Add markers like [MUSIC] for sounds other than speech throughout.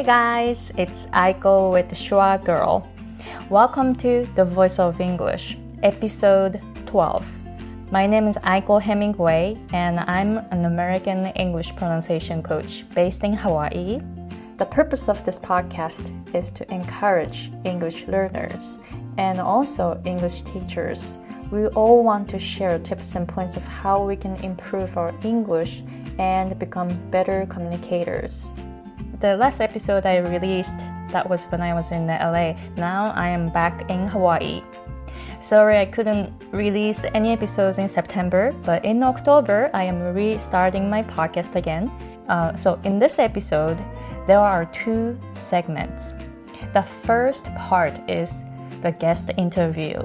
Hey guys, it's Aiko with Schwa Girl. Welcome to The Voice of English, episode 12. My name is Aiko Hemingway, and I'm an American English pronunciation coach based in Hawaii. The purpose of this podcast is to encourage English learners and also English teachers. We all want to share tips and points of how we can improve our English and become better communicators. The last episode I released that was when I was in LA. Now I am back in Hawaii. Sorry I couldn't release any episodes in September, but in October I am restarting my podcast again. Uh, so in this episode, there are two segments. The first part is the guest interview,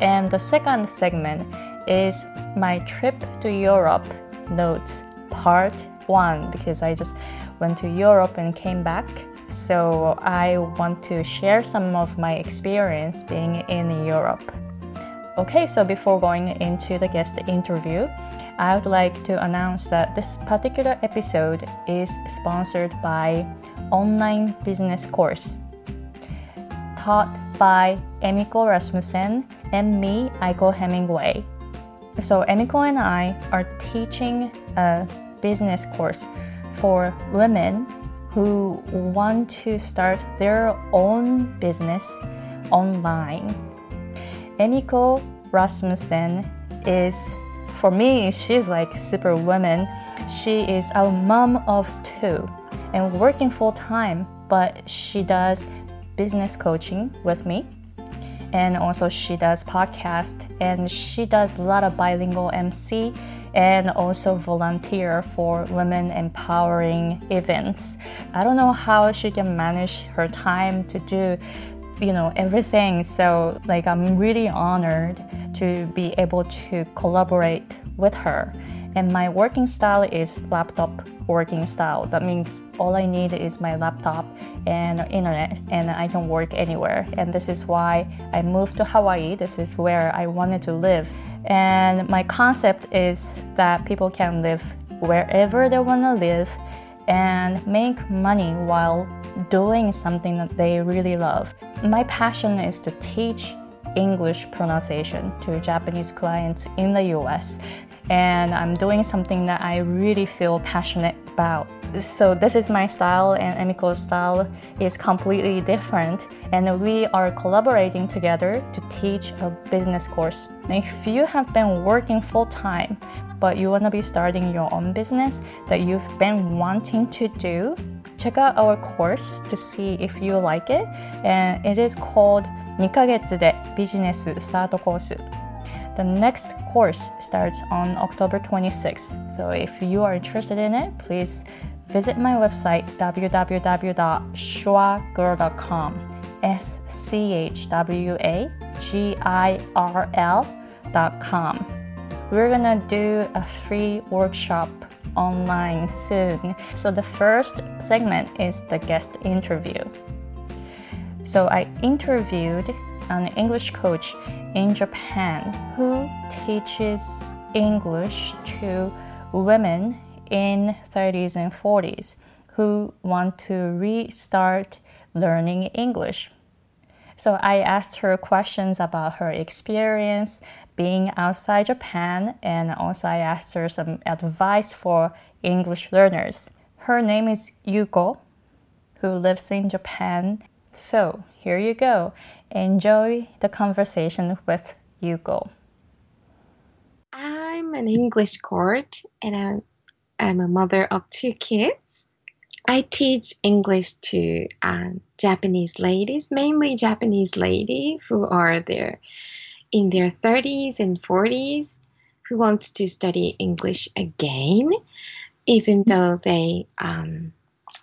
and the second segment is my trip to Europe notes part one because I just went to Europe and came back. So I want to share some of my experience being in Europe. Okay, so before going into the guest interview, I would like to announce that this particular episode is sponsored by Online Business Course taught by Emiko Rasmussen and me, Aiko Hemingway. So Emiko and I are teaching a business course for women who want to start their own business online. Emiko Rasmussen is, for me, she's like superwoman. She is a mom of two and working full time, but she does business coaching with me. And also she does podcast and she does a lot of bilingual MC and also volunteer for women empowering events. I don't know how she can manage her time to do you know everything. So like i'm really honored to be able to collaborate with her. And my working style is laptop working style. That means all i need is my laptop and internet and i can work anywhere. And this is why i moved to hawaii. This is where i wanted to live and my concept is that people can live wherever they want to live and make money while doing something that they really love. My passion is to teach English pronunciation to Japanese clients in the US And I'm doing something that I really feel passionate about. So this is my style and Emiko's style is completely different and we are collaborating together to teach a business course. If you have been working full time but you want to be starting your own business that you've been wanting to do, check out our course to see if you like it. And it is called 2ヶ月でビジネススタートコース The next course starts on October 26th. So if you are interested in it, please visit my website www.schwagirl.com. S C H W A G I R L.com. We're gonna do a free workshop online soon. So the first segment is the guest interview. So I interviewed an English coach in Japan who teaches English to women in 30s and 40s who want to restart learning English. So I asked her questions about her experience being outside Japan and also I asked her some advice for English learners. Her name is Yuko, who lives in Japan. So here you go. Enjoy the conversation with Yuko. I'm an English coach and I'm, I'm a mother of two kids. I teach English to um, Japanese ladies, mainly Japanese ladies who are there in their 30s and 40s who wants to study English again, even though they um,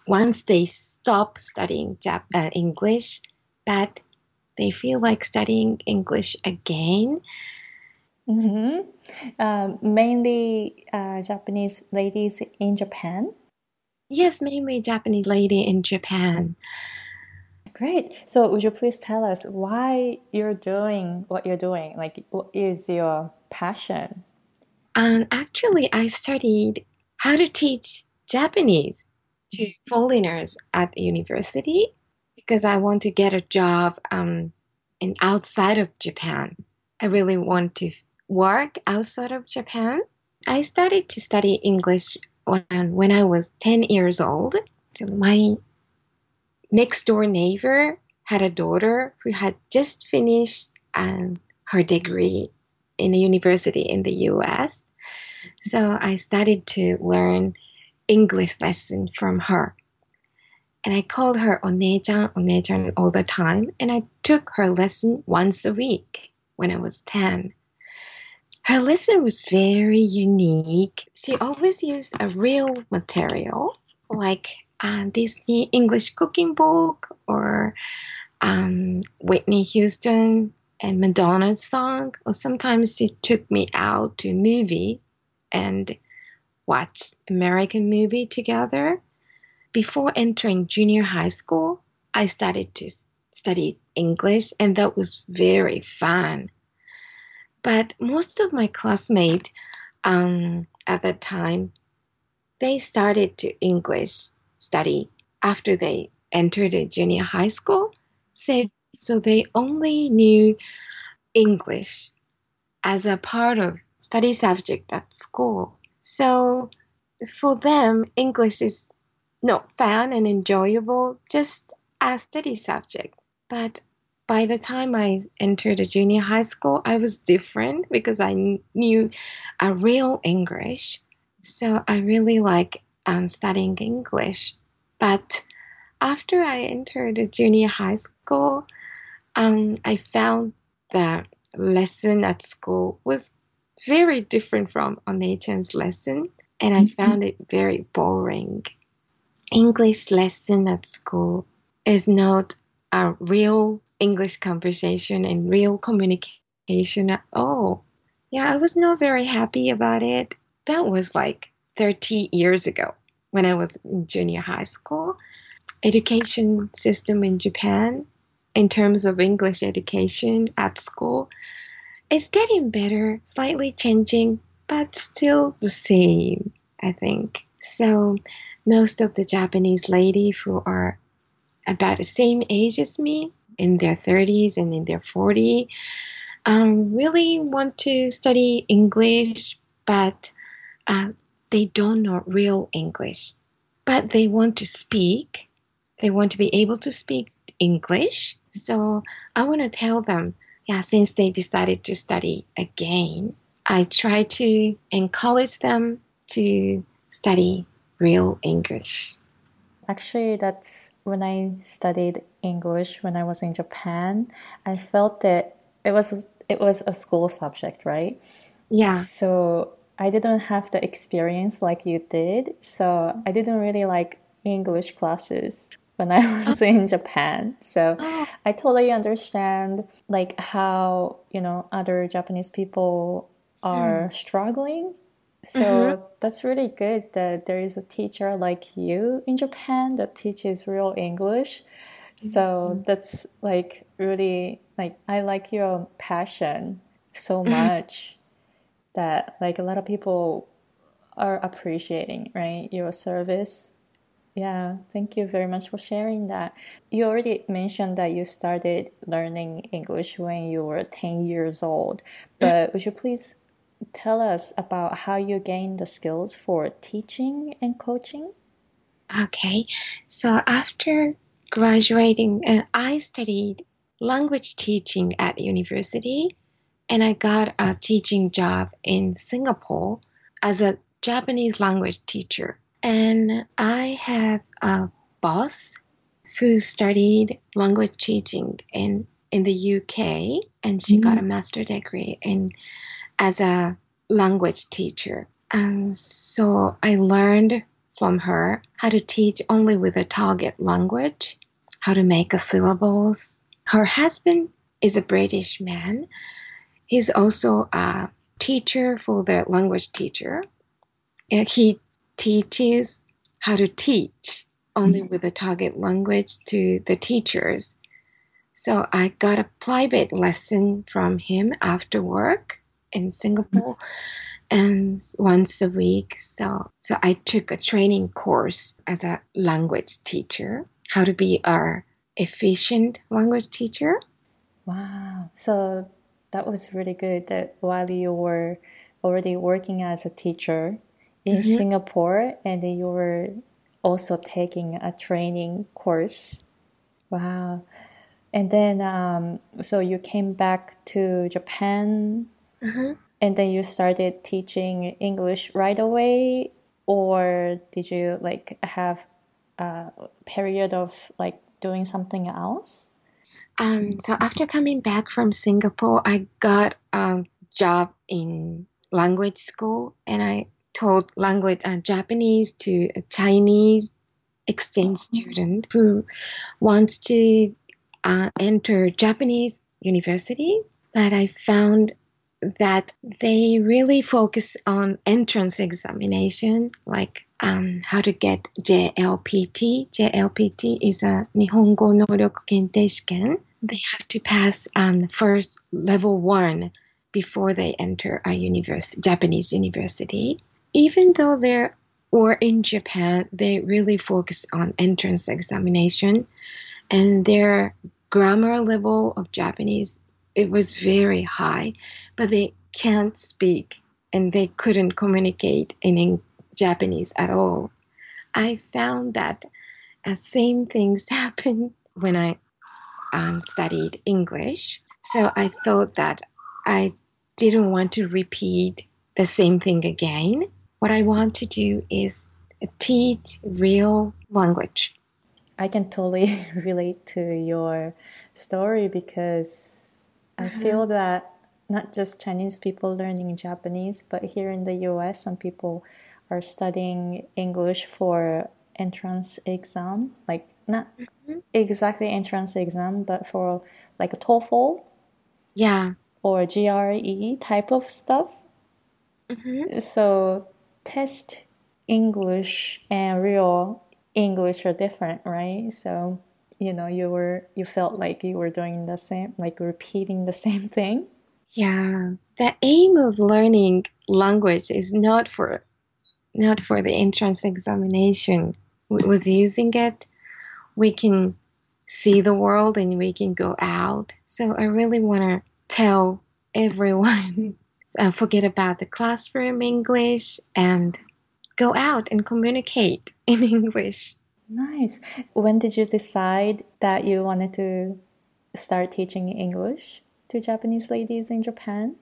once they stop studying Jap- uh, English, but they feel like studying English again. Mm-hmm. Uh, mainly uh, Japanese ladies in Japan. Yes, mainly Japanese lady in Japan. Great. So, would you please tell us why you're doing what you're doing? Like, what is your passion? Um, actually, I studied how to teach Japanese to foreigners at the university because I want to get a job um, in outside of Japan. I really want to work outside of Japan. I started to study English when, when I was 10 years old. So my next door neighbor had a daughter who had just finished um, her degree in a university in the US. So I started to learn English lesson from her. And I called her Onechan, Onechan all the time. And I took her lesson once a week when I was 10. Her lesson was very unique. She always used a real material like uh, Disney English cooking book or um, Whitney Houston and Madonna's song. Or sometimes she took me out to a movie and watched American movie together. Before entering junior high school, I started to study English, and that was very fun. But most of my classmates um, at that time, they started to English study after they entered the junior high school. So, so they only knew English as a part of study subject at school. So for them, English is not fun and enjoyable, just a study subject. But by the time I entered the junior high school, I was different because I knew a real English. So I really like um, studying English. But after I entered the junior high school, um, I found that lesson at school was very different from Onechan's lesson, and I mm-hmm. found it very boring. English lesson at school is not a real English conversation and real communication at all. Yeah, I was not very happy about it. That was like 30 years ago when I was in junior high school. Education system in Japan in terms of English education at school it's getting better, slightly changing, but still the same, I think. So most of the Japanese ladies who are about the same age as me, in their 30s and in their 40s, um, really want to study English, but uh, they don't know real English. But they want to speak. They want to be able to speak English. So I want to tell them yeah, since they decided to study again, I try to encourage them to study real English. Actually, that's when I studied English when I was in Japan. I felt that it was it was a school subject, right? Yeah. So I didn't have the experience like you did. So I didn't really like English classes when I [LAUGHS] was in Japan. So oh. I totally understand like how, you know, other Japanese people are mm. struggling. So mm-hmm. that's really good that there is a teacher like you in Japan that teaches real English. So mm-hmm. that's like really like I like your passion so mm-hmm. much that like a lot of people are appreciating, right? Your service yeah, thank you very much for sharing that. You already mentioned that you started learning English when you were 10 years old, but would you please tell us about how you gained the skills for teaching and coaching? Okay, so after graduating, uh, I studied language teaching at university and I got a teaching job in Singapore as a Japanese language teacher. And I have a boss who studied language teaching in, in the UK, and she mm got a mm. master degree in as a language teacher. And so I learned from her how to teach only with a target language, how to make a syllables. Her husband is a British man. He's also a teacher for the language teacher. He teaches how to teach only mm-hmm. with a target language to the teachers. So I got a private lesson from him after work, in Singapore and once a week. So, so I took a training course as a language teacher, how to be a efficient language teacher. Wow. So that was really good that while you were already working as a teacher in mm-hmm. Singapore and you were also taking a training course. Wow. And then, um, so you came back to Japan mm-hmm. and then you started teaching English right away, or did you like have a period of like doing something else? Um, so after coming back from Singapore, I got a job in language school, and I taught language uh, Japanese to a Chinese exchange mm-hmm. student who wants to uh, enter Japanese university, but I found that they really focus on entrance examination, like um, how to get JLPT. JLPT is a Nihongo Noryoku Kentei Shiken. They have to pass um, first level one before they enter a university, Japanese university. Even though they're or in Japan, they really focus on entrance examination and their grammar level of Japanese it was very high, but they can't speak and they couldn't communicate in Japanese at all. I found that uh, same things [LAUGHS] happened when I um, studied English. So I thought that I didn't want to repeat the same thing again. What I want to do is teach real language. I can totally [LAUGHS] relate to your story because. I feel that not just Chinese people learning Japanese, but here in the US, some people are studying English for entrance exam, like not mm-hmm. exactly entrance exam, but for like a TOEFL. Yeah. Or GRE type of stuff. Mm-hmm. So test English and real English are different, right? So, you know, you were you felt like you were doing the same, like repeating the [LAUGHS] same thing. Yeah. The aim of learning language is not for not for the entrance examination. With using it, we can see the world and we can go out. So I really want to tell everyone [LAUGHS] uh, forget about the classroom English and go out and communicate [LAUGHS] in English. Nice. When did you decide that you wanted to start teaching English to Japanese ladies in Japan?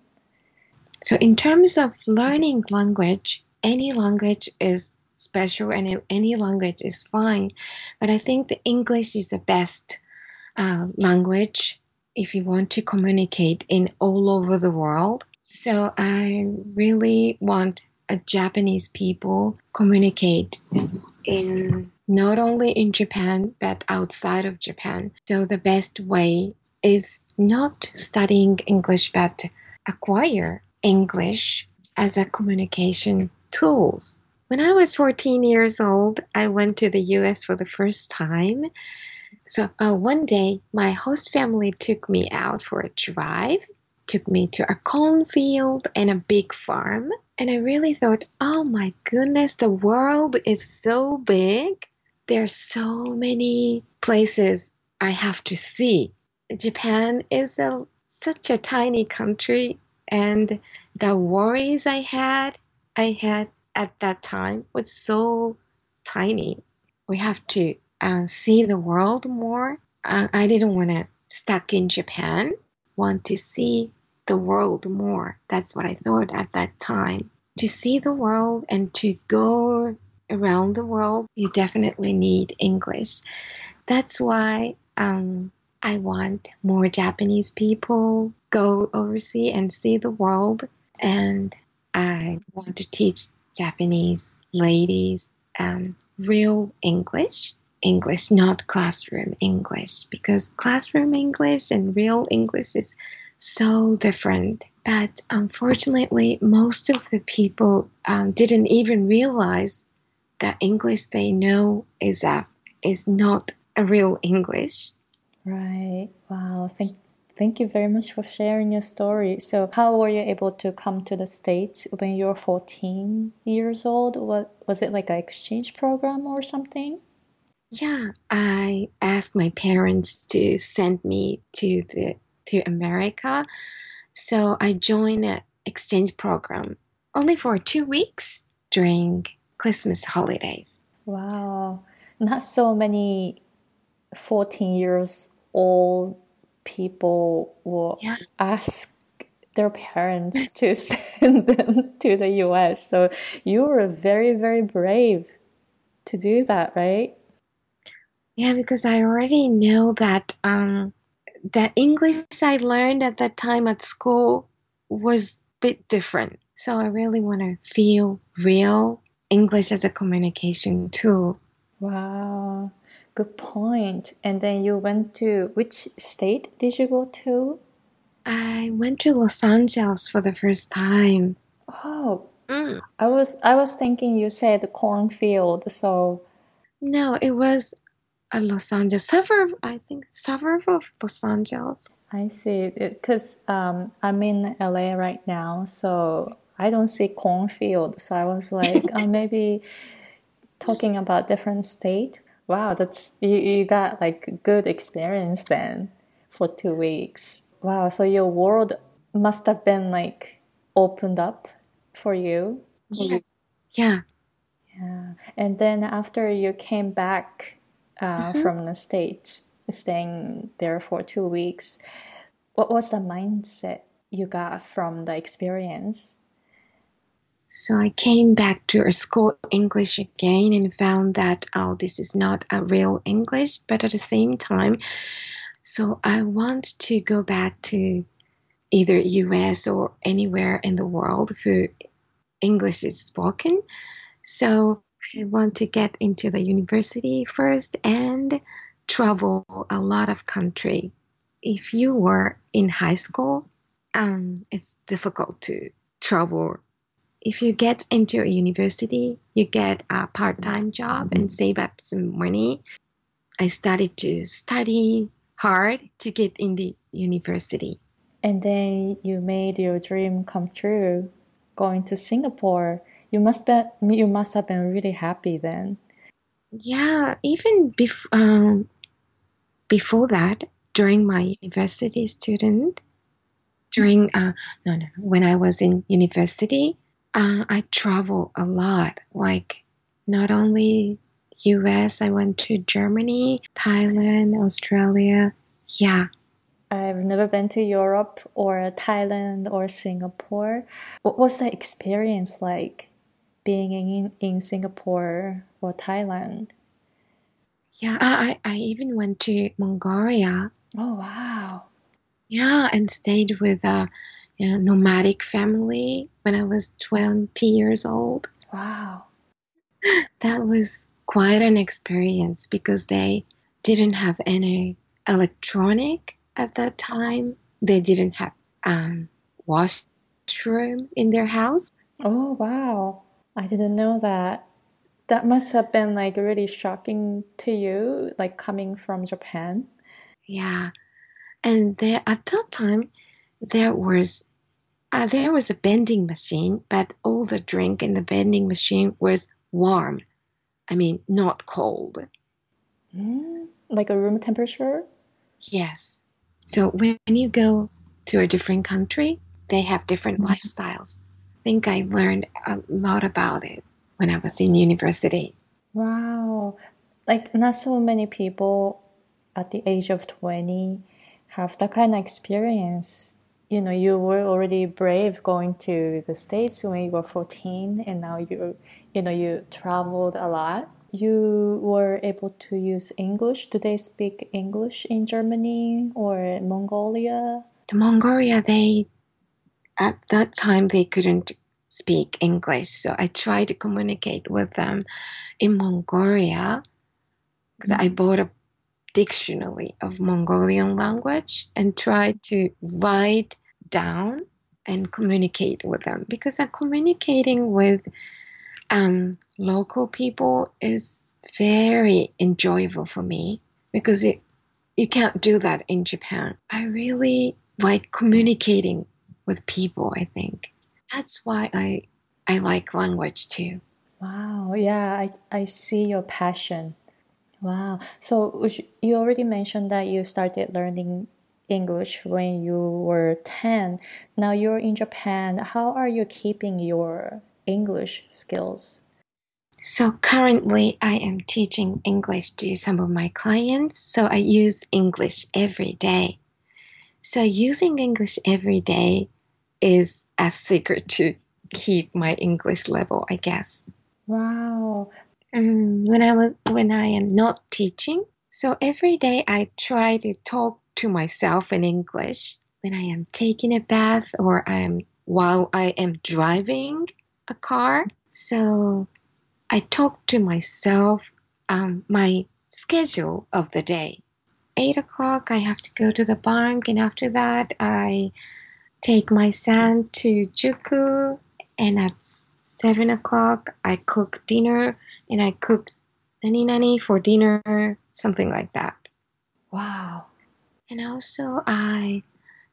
So, in terms of learning language, any language is special and any language is fine. But I think the English is the best uh, language if you want to communicate in all over the world. So I really want Japanese people communicate in not only in Japan but outside of Japan. So the best way is not studying English but acquire English as a communication tools. When I was 14 years old, I went to the US for the first time. So uh, one day, my host family took me out for a drive took me to a cornfield and a big farm. And I really thought, oh my goodness, the world is so big. There are so many places I have to see. Japan is a, such a tiny country, and the worries I had, I had at that time was so tiny. We have to uh, see the world more. Uh, I didn't want to stuck in Japan. Want to see the world more. That's what I thought at that time. To see the world and to go around the world, you definitely need English. That's why um, I want more Japanese people go overseas and see the world. And I want to teach Japanese ladies um, real English. English, not classroom English, because classroom English and real English is so different. But unfortunately, most of the people um, didn't even realize that English they know is a is not a real English. Right. Wow. Thank thank you very much for sharing your story. So, how were you able to come to the States when you were 14 years old? What, was it like an exchange program or something? Yeah, I asked my parents to send me to the to America. So I joined an exchange program only for two weeks during Christmas holidays. Wow. Not so many 14 years old people will yeah. ask their parents [LAUGHS] to send them to the US. So you were very, very brave to do that, right? Yeah, because I already know that um, the English I learned at that time at school was a bit different. So I really want to feel real English as a communication tool. Wow, good point. And then you went to which state did you go to? I went to Los Angeles for the first time. Oh, mm. I was I was thinking you said cornfield, so no, it was Los Angeles suburb. I think suburb of Los Angeles. I see. Because um, I'm in LA right now, so I don't see cornfield. So I was like, [LAUGHS] oh, maybe talking about different state. Wow, that's you, you got like good experience then for two weeks. Wow, so your world must have been like opened up for you. Yeah. Yeah. Yeah. And then after you came back uh, mm-hmm. from the States, staying there for two weeks. What was the mindset you got from the experience? So I came back to a school English again and found that, oh, this is not a real English, but at the same time, so I want to go back to either US or anywhere in the world where English is spoken. So I want to get into the university first and travel a lot of country. If you were in high school, um, it's difficult to travel. If you get into a university, you get a part-time job and save up some money. I started to study hard to get in the university. And then you made your dream come true, going to Singapore you must be you must have been really happy then. Yeah, even bef- um, before that, during my university student, during uh, no no when I was in university, uh, I travel a lot. Like not only U.S., I went to Germany, Thailand, Australia. Yeah, I've never been to Europe or Thailand or Singapore. What was the experience like? Being in, in Singapore or Thailand? Yeah, I, I even went to Mongolia. Oh, wow. Yeah, and stayed with a you know, nomadic family when I was 20 years old. Wow. [LAUGHS] That was quite an experience because they didn't have any electronic at that time. They didn't have um, washroom in their house. Oh, wow. I didn't know that. That must have been like really shocking to you, like coming from Japan. Yeah, and there at that time there was uh, there was a vending machine, but all the drink in the vending machine was warm. I mean, not cold. Mm, like a room temperature. Yes. So when you go to a different country, they have different mm-hmm. lifestyles think I learned a lot about it when I was in university. Wow. Like, not so many people at the age of 20 have that kind of experience. You know, you were already brave going to the States when you were 14, and now you, you know, you traveled a lot. You were able to use English. Do they speak English in Germany or Mongolia? The Mongolia, they at that time they couldn't speak English, so I tried to communicate with them in Mongolia because I bought a dictionary of Mongolian language and tried to write down and communicate with them because I'm communicating with um, local people is very enjoyable for me because it you can't do that in Japan. I really like communicating with people, I think. That's why I I like language too. Wow, yeah, I, I see your passion. Wow. So you already mentioned that you started learning English when you were 10. Now you're in Japan. How are you keeping your English skills? So currently I am teaching English to some of my clients, so I use English every day. So using English every day is a secret to keep my English level, I guess. Wow. Um, when I was when I am not teaching, so every day I try to talk to myself in English when I am taking a bath or I am while I am driving a car. So I talk to myself um, my schedule of the day. Eight o'clock, I have to go to the bank, and after that, I take my son to Juku, and at seven o'clock, I cook dinner, and I cook nani nani for dinner, something like that. Wow. And also, I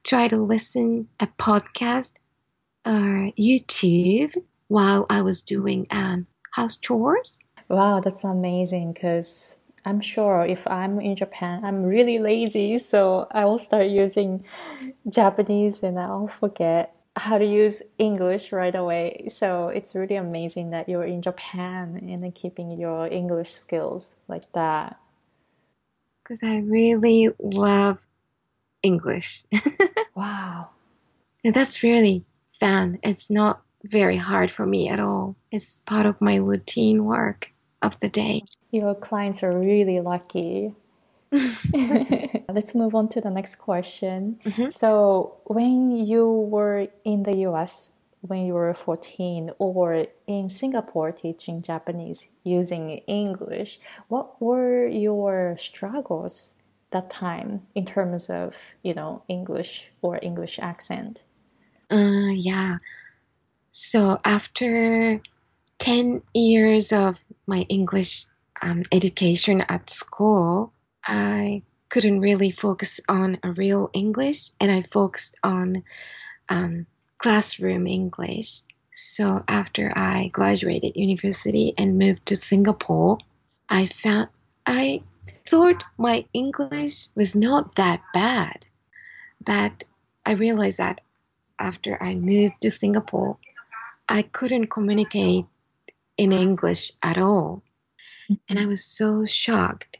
try to listen a podcast or YouTube while I was doing um, house chores. Wow, that's amazing because I'm sure if I'm in Japan, I'm really lazy, so I will start using Japanese and I'll forget how to use English right away. So it's really amazing that you're in Japan and keeping your English skills like that. Because I really love English. [LAUGHS] wow. And that's really fun. It's not very hard for me at all. It's part of my routine work of the day. Your clients are really lucky. [LAUGHS] Let's move on to the next question. Mm-hmm. So, when you were in the US, when you were 14, or in Singapore teaching Japanese using English, what were your struggles that time in terms of you know English or English accent? Uh, yeah. So after ten years of my English um, education at school, I couldn't really focus on a real English, and I focused on um, classroom English. So after I graduated university and moved to Singapore, I found I thought my English was not that bad. But I realized that after I moved to Singapore, I couldn't communicate in English at all. And I was so shocked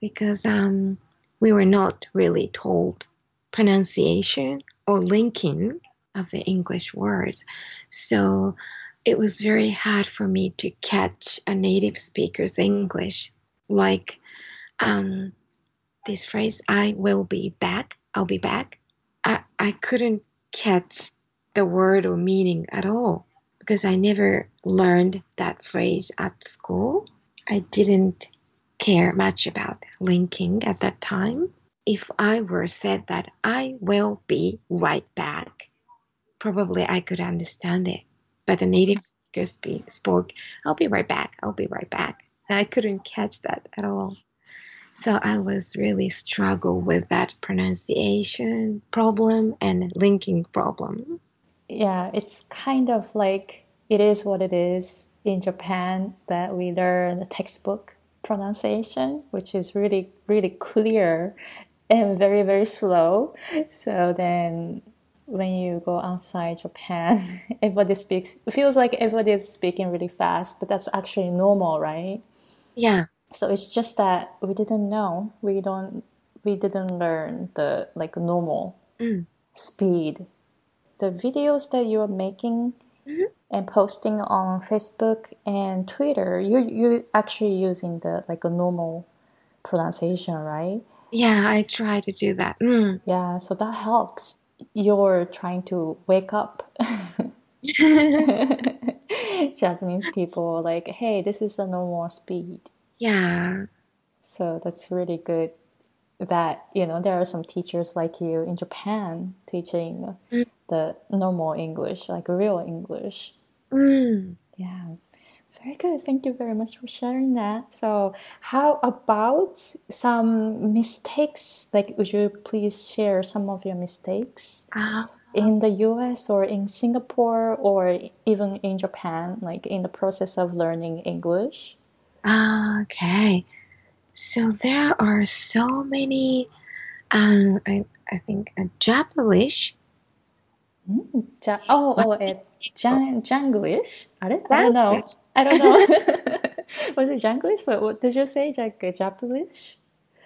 because um, we were not really told pronunciation or linking of the English words. So it was very hard for me to catch a native speaker's English. Like um, this phrase, I will be back, I'll be back, I, I couldn't catch the word or meaning at all because I never learned that phrase at school. I didn't care much about linking at that time. If I were said that I will be right back, probably I could understand it. But the native speakers speak, spoke, I'll be right back, I'll be right back. And I couldn't catch that at all. So I was really struggle with that pronunciation problem and linking problem. Yeah, it's kind of like it is what it is in Japan that we learn the textbook pronunciation, which is really, really clear and very, very slow. So then when you go outside Japan, [LAUGHS] everybody speaks, it feels like everybody is speaking really fast, but that's actually normal, right? Yeah. So it's just that we didn't know. We don't. We didn't learn the like normal mm. speed. The videos that you are making mm-hmm. and posting on Facebook and Twitter, you you actually using the like a normal pronunciation, right? Yeah, I try to do that. Mm. Yeah, so that helps. You're trying to wake up [LAUGHS] [LAUGHS] Japanese people like, hey, this is a normal speed. Yeah. So that's really good that, you know, there are some teachers like you in Japan teaching mm. the normal English, like real English. Mm. Yeah. Very good. Thank you very much for sharing that. So, how about some mistakes? Like, would you please share some of your mistakes Uh, in the US or in Singapore or even in Japan, like in the process of learning English? okay. So there are so many, um, I, I think, uh, Japanese. Mm, ja- oh, oh, What's it, Jan- Janglish? I don't, I don't know. Janglish. I don't know. [LAUGHS] Was it Janglish? So what did you say? Like uh, Japanese?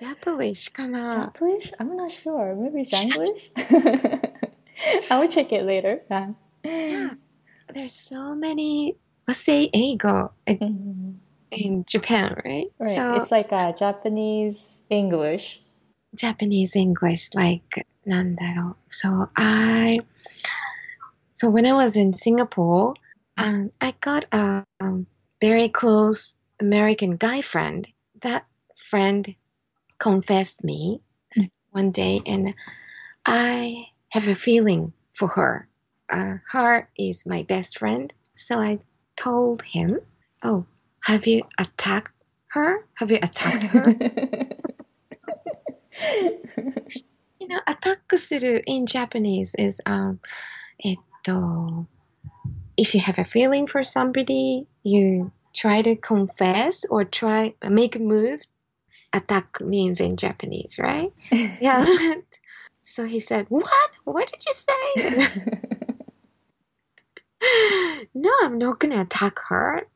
Japanese かな Japanese? I'm not sure. Maybe Janglish? [LAUGHS] I will check it later. Yeah. Yeah. There's so many, let's say, 英語 in, Mhm. in Japan, right? Right. So it's like a Japanese English. Japanese English, like なんだろう So I, so when I was in Singapore, um, I got a um, very close American guy friend. That friend confessed me Mm. one day, and I have a feeling for her. Uh, her is my best friend, so I told him, "Oh, have you attacked her? Have you attacked her?" [LAUGHS] You know, アタックする in Japanese is um えっと if you have a feeling for somebody, you try to confess or try make a move. Attack means in Japanese, right? [LAUGHS] Yeah. [LAUGHS] so he said, "What? What did you say?" no, I'm not gonna attack her.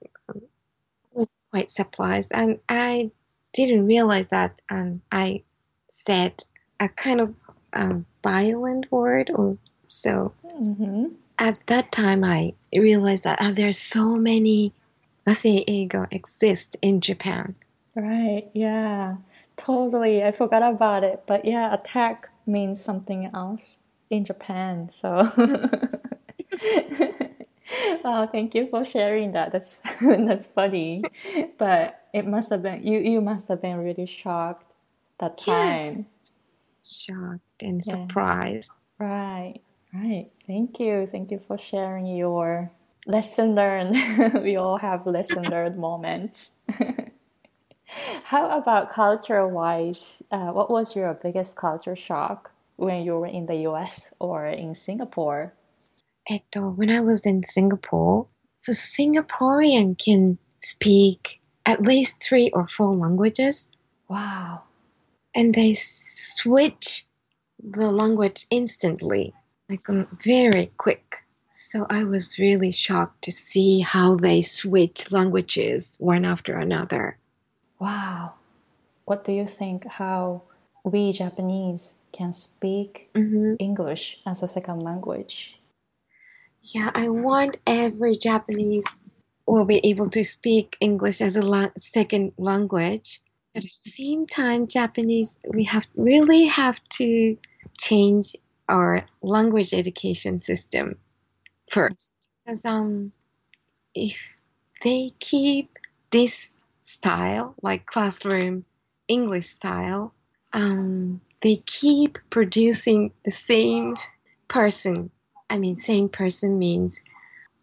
Was quite surprised, and I didn't realize that um, I said a kind of um, violent word or so hmm at that time i realized that ah, there's so many wasei eigo exist in japan Right. Yeah. Totally. I forgot about it. But yeah, attack means something else in Japan. So [LAUGHS] wow, [LAUGHS] thank you for sharing that. That's [LAUGHS] that's funny. But it must have been you you must have been really shocked that Yes. time. shocked and Yes. surprised Right. Right. Thank you. Thank you for sharing your lesson learned. [LAUGHS] we all have lesson learned moments. How about culture wise? Uh, what was your biggest culture shock when you were in the US or in Singapore? えっと when i was in singapore so singaporean can speak at least three or four languages Wow. and they switch the language instantly like um, very quick so i was really shocked to see how they switch languages one after another Wow. What do you think how we Japanese can speak hmm English as a second language? Yeah, I want every Japanese will be able to speak English as a second language. But at the same time, Japanese, we have really have to change our language education system first. Because um, if they keep this style, like classroom English style, um, they keep producing the same person I mean, same person means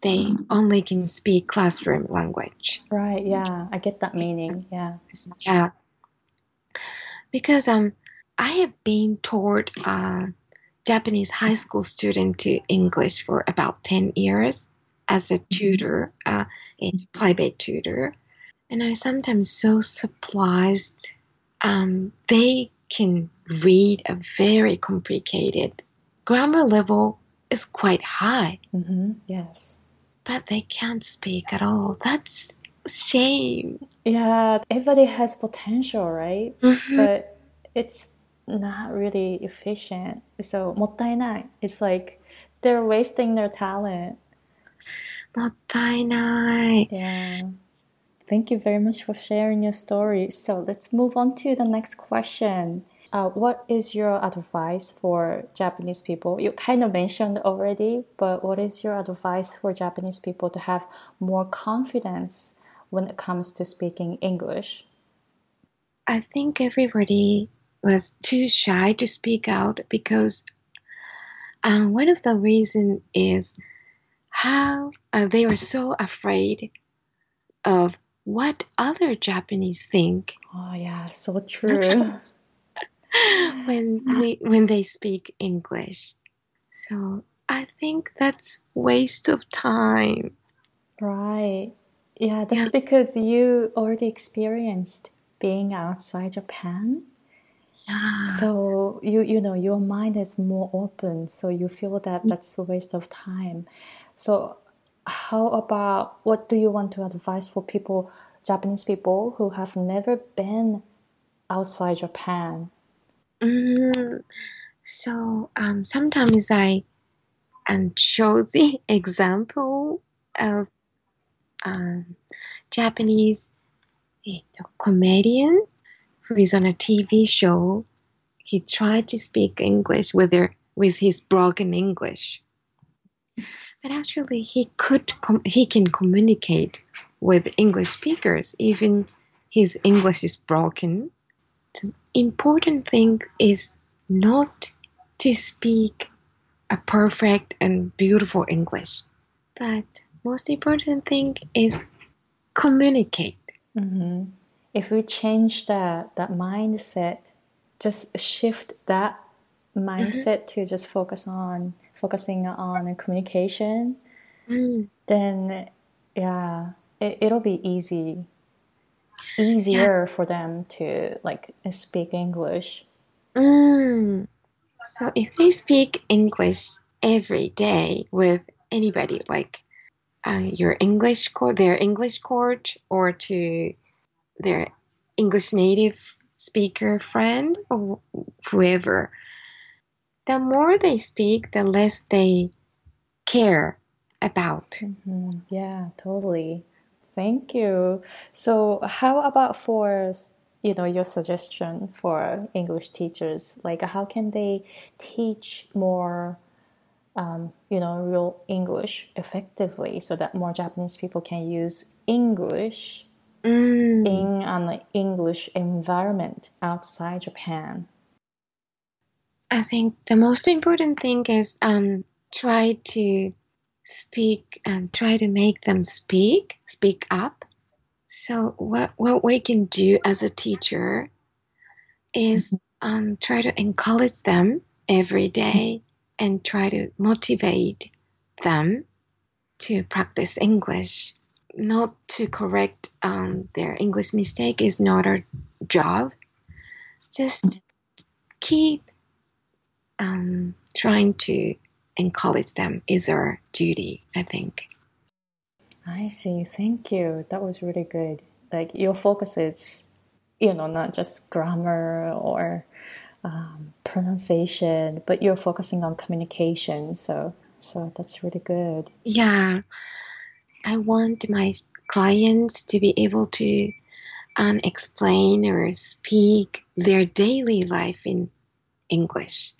they only can speak classroom language. Right, yeah, I get that meaning. Yeah. Yeah. Because um, I have been taught uh, Japanese high school student to English for about 10 years as a tutor, uh, a private tutor. And I'm sometimes so surprised um, they can read a very complicated grammar level is quite high. hmm Yes. but they can't speak at all. That's a shame. Yeah, everybody has potential, right? Mhm. But it's not really efficient. So もったいない. It's like they're wasting their talent. もったいない。 Yeah. Thank you very much for sharing your story. So let's move on to the next question. Uh, what is your advice for Japanese people? You kind of mentioned already, but what is your advice for Japanese people to have more confidence when it comes to speaking English? I think everybody was too shy to speak out because um, one of the reason is how uh, they were so afraid of what other Japanese think Oh yeah, so true. [LAUGHS] [LAUGHS] when we when they speak English. So I think that's waste of time. right. Yeah, that's Yeah. because you already experienced being outside Japan. Yeah. So you you know your mind is more open, so you feel that mm. that's a waste of time. So how about what do you want to advise for people, Japanese people who have never been outside Japan? Mm, so um, sometimes I um, show the example of um, Japanese eh, comedian who is on a TV show. He tried to speak English with, with his broken English, but actually he could com- he can communicate with English speakers even his English is broken. The important thing is not to speak a perfect and beautiful English, but most important thing is communicate. hmm If we change that that mindset, just shift that mindset to just focus on focusing on communication, Mm, then yeah, it, it'll be easy easier for them to like speak English. mm. So if they speak English every day with anybody, like uh, your English court, their English court, or to their English native speaker friend or whoever, the more they speak, the less they care about. Mhm. Yeah, totally. Thank you. So, how about for you know your suggestion for English teachers? Like, how can they teach more, um, you know, real English effectively so that more Japanese people can use English Mm. in an English environment outside Japan? I think the most important thing is um, try to speak and try to make them speak, speak up. So what what we can do as a teacher is um, try to encourage them every day and try to motivate them to practice English. Not to correct um, their English mistake is not our job. Just keep um, trying to encourage them is our duty, I think. I see. Thank you. That was really good. Like your focus is, you know, not just grammar or um, pronunciation, but you're focusing on communication. So, so that's really good. Yeah, I want my clients to be able to um, explain or speak their daily life in English.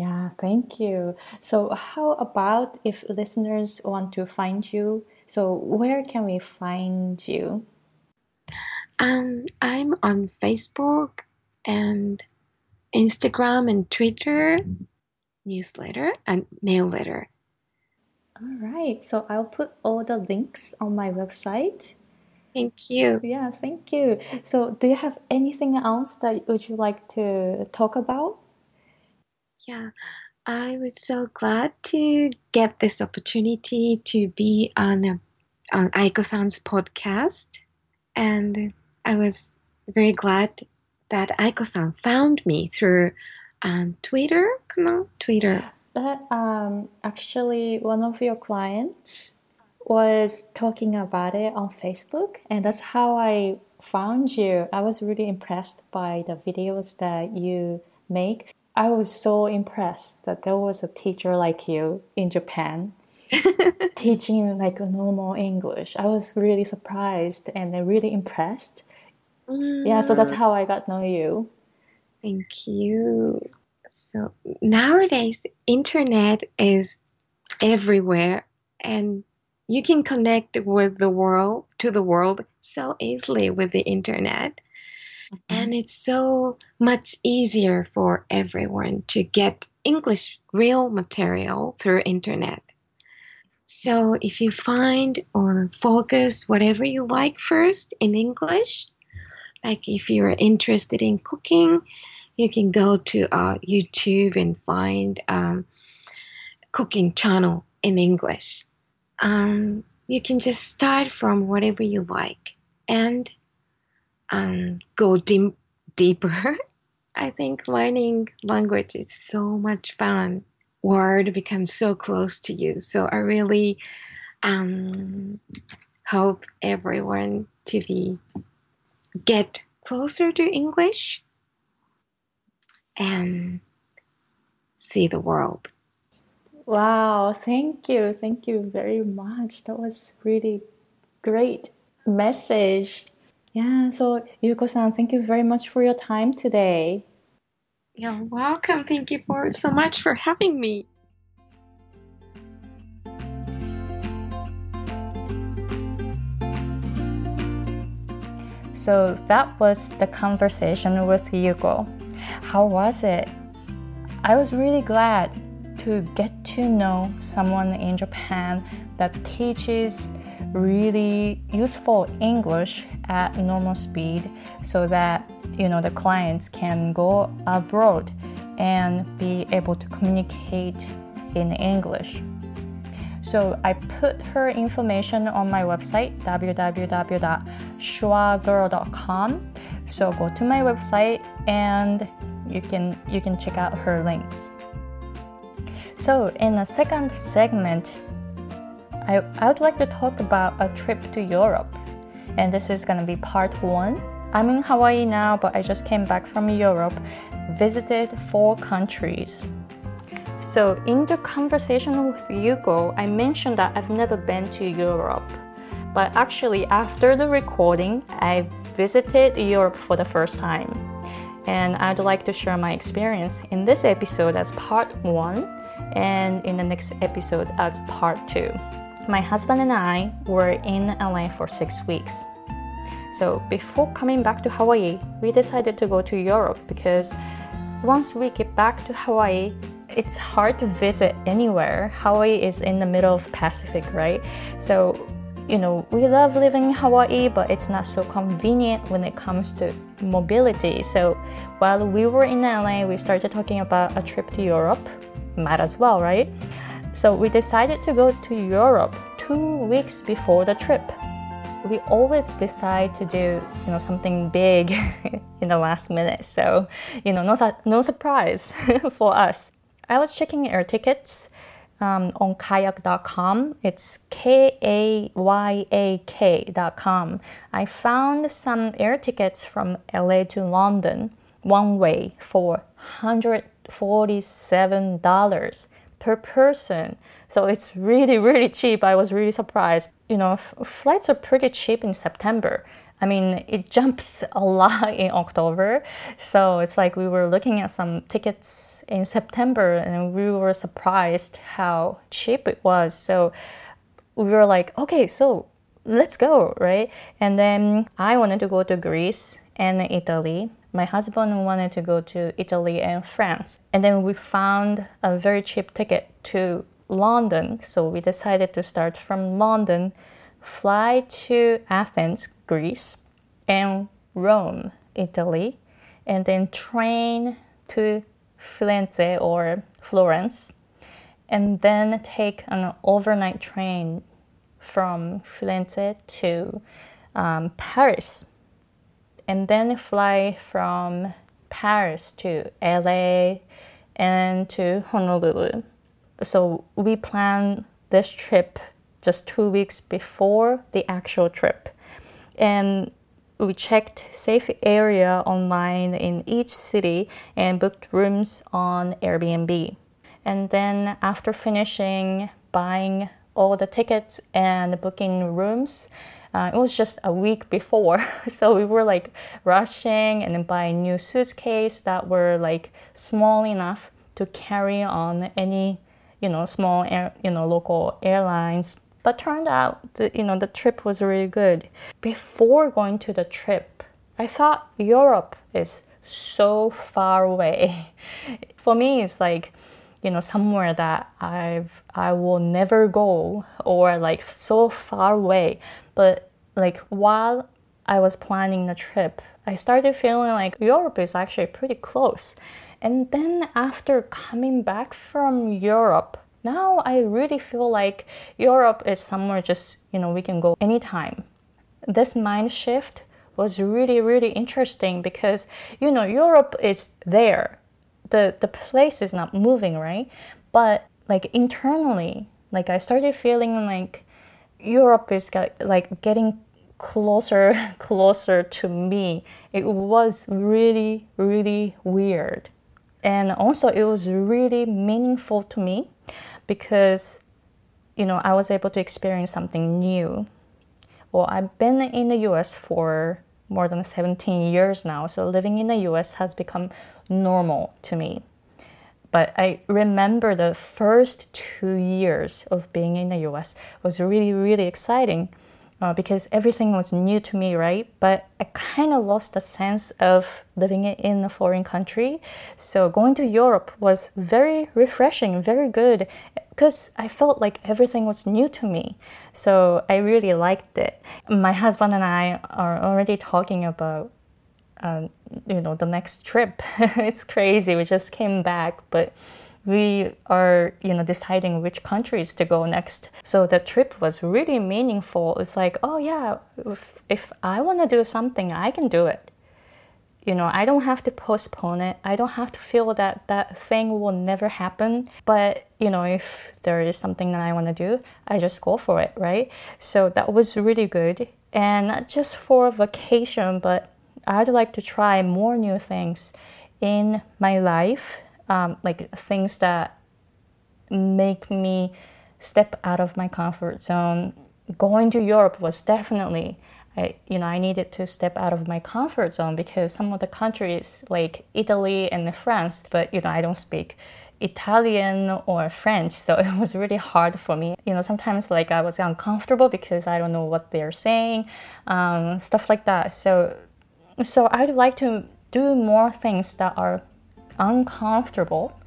Yeah, thank you. So, how about if listeners want to find you? So, where can we find you? Um, I'm on Facebook and Instagram and Twitter, newsletter and mail letter. All right. So, I'll put all the links on my website. Thank you. Yeah, thank you. So, do you have anything else that would you like to talk about? Yeah, I was so glad to get this opportunity to be on, a, on Aiko-san's podcast. And I was very glad that Aiko-san found me through um, Twitter, come on Twitter. That um, actually one of your clients was talking about it on Facebook, and that's how I found you. I was really impressed by the videos that you make. I was so impressed that there was a teacher like you in Japan [LAUGHS] teaching like normal English. I was really surprised and really impressed. Yeah, so that's how I got to know you. Thank you. So nowadays, internet is everywhere, and you can connect with the world to the world so easily with the internet. And it's so much easier for everyone to get English real material through internet. So if you find or focus whatever you like first in English, like if you're interested in cooking, you can go to uh, YouTube and find um, cooking channel in English. Um, you can just start from whatever you like and um, go deep, deeper. [LAUGHS] I think learning language is so much fun word becomes so close to you. So I really um, hope everyone to be get closer to English and see the world. Wow, thank you. Thank you very much. That was really great message. Yeah, so Yuko-san, thank you very much for your time today. You're welcome. Thank you for so much for having me. So that was the conversation with Yuko. How was it? I was really glad to get to know someone in Japan that teaches really useful English at normal speed so that you know the clients can go abroad and be able to communicate in English. So I put her information on my website www.schwagirl.com. So go to my website and you can you can check out her links. So in the second segment, I, I would like to talk about a trip to Europe. And this is gonna be part one. I'm in Hawaii now, but I just came back from Europe, visited four countries. So, in the conversation with Yuko, I mentioned that I've never been to Europe. But actually, after the recording, I visited Europe for the first time. And I'd like to share my experience in this episode as part one, and in the next episode as part two. My husband and I were in LA for six weeks. So before coming back to Hawaii, we decided to go to Europe because once we get back to Hawaii, it's hard to visit anywhere. Hawaii is in the middle of Pacific, right? So, you know, we love living in Hawaii, but it's not so convenient when it comes to mobility. So, while we were in LA, we started talking about a trip to Europe. Might as well, right? So, we decided to go to Europe two weeks before the trip we always decide to do you know something big [LAUGHS] in the last minute. So you know no, no surprise [LAUGHS] for us. I was checking air tickets um, on kayak.com it's k-a-y-a-k.com i found some air tickets from la to london one way for $147 per person so it's really, really cheap. I was really surprised. You know, flights are pretty cheap in September. I mean, it jumps [LAUGHS] a lot in October. So it's like we were looking at some tickets in September and we were surprised how cheap it was. So we were like, okay, so let's go, right? And then I wanted to go to Greece and Italy. My husband wanted to go to Italy and France. And then we found a very cheap ticket to London. So we decided to start from London, fly to Athens, Greece, and Rome, Italy, and then train to Firenze or Florence, and then take an overnight train from Firenze to um, Paris, and then fly from Paris to LA and to Honolulu. So we planned this trip just two weeks before the actual trip. And we checked safe area online in each city and booked rooms on Airbnb. And then after finishing buying all the tickets and booking rooms, uh, it was just a week before. [LAUGHS] So we were like rushing and buying new suitcase that were like small enough to carry on any you know small air, you know local airlines but turned out you know the trip was really good before going to the trip i thought europe is so far away [LAUGHS] for me it's like you know, somewhere that I've I will never go or like so far away. But like while I was planning the trip, I started feeling like Europe is actually pretty close. And then after coming back from Europe, now I really feel like Europe is somewhere just, you know, we can go anytime. This mind shift was really, really interesting because, you know, Europe is there. The, the place is not moving, right? But like internally, like I started feeling like Europe is like getting closer, [LAUGHS] closer to me. It was really, really weird. And also, it was really meaningful to me because, you know, I was able to experience something new. Well, I've been in the US for more than 17 years now, so living in the US has become normal to me. But I remember the first two years of being in the US was really, really exciting uh, because everything was new to me, right? But I kind of lost the sense of living in a foreign country. So going to Europe was very refreshing, very good, because I felt like everything was new to me. So I really liked it. My husband and I are already talking about. Um, you know the next trip [LAUGHS] it's crazy we just came back but we are you know deciding which countries to go next. So the trip was really meaningful. It's like oh yeah if, if i want to do something i can do it. You know i don't have to postpone it. I don't have to feel that that thing will never happen. But you know if there is something that i want to do i just go for it right? So that was really good. And not just for vacation but i'd like to try more new things in my life um, like things that make me step out of my comfort zone. Going to Europe was definitely, I, you know, I needed to step out of my comfort zone because some of the countries like Italy and France, but you know, I don't speak Italian or French, so [LAUGHS] it was really hard for me. You know, sometimes like I was uncomfortable because I don't know what they're saying, um, stuff like that. So, so I'd like to do more things that are uncomfortable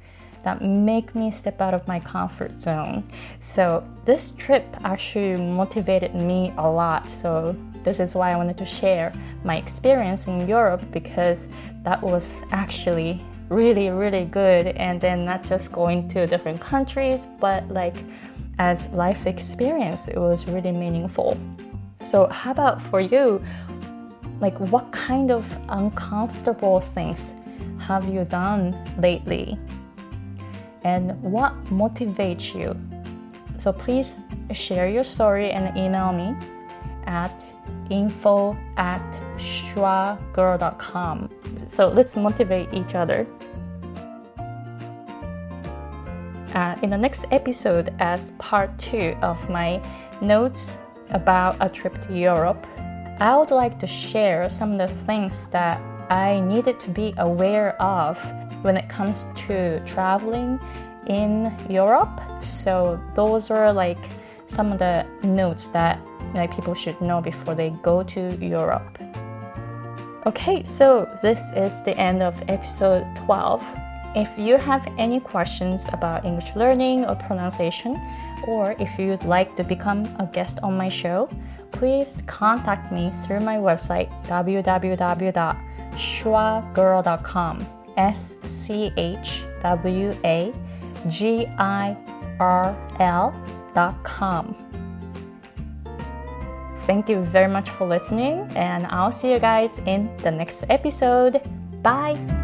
that make me step out of my comfort zone. So this trip actually motivated me a lot. So this is why I wanted to share my experience in Europe because that was actually really really good and then not just going to different countries but like as life experience it was really meaningful. So how about for you like what kind of uncomfortable things have you done lately? And what motivates you? So please share your story and email me at info at schwagirl.com. So let's motivate each other. Uh, in the next episode, as part two of my notes about a trip to Europe, I would like to share some of the things that I needed to be aware of when it comes to traveling in Europe. So those are like some of the notes that like people should know before they go to Europe. Okay, so this is the end of episode 12. If you have any questions about English learning or pronunciation, or if you'd like to become a guest on my show, please contact me through my website www schwagirl.com. S C H W A G I R L.com. Thank you very much for listening, and I'll see you guys in the next episode. Bye!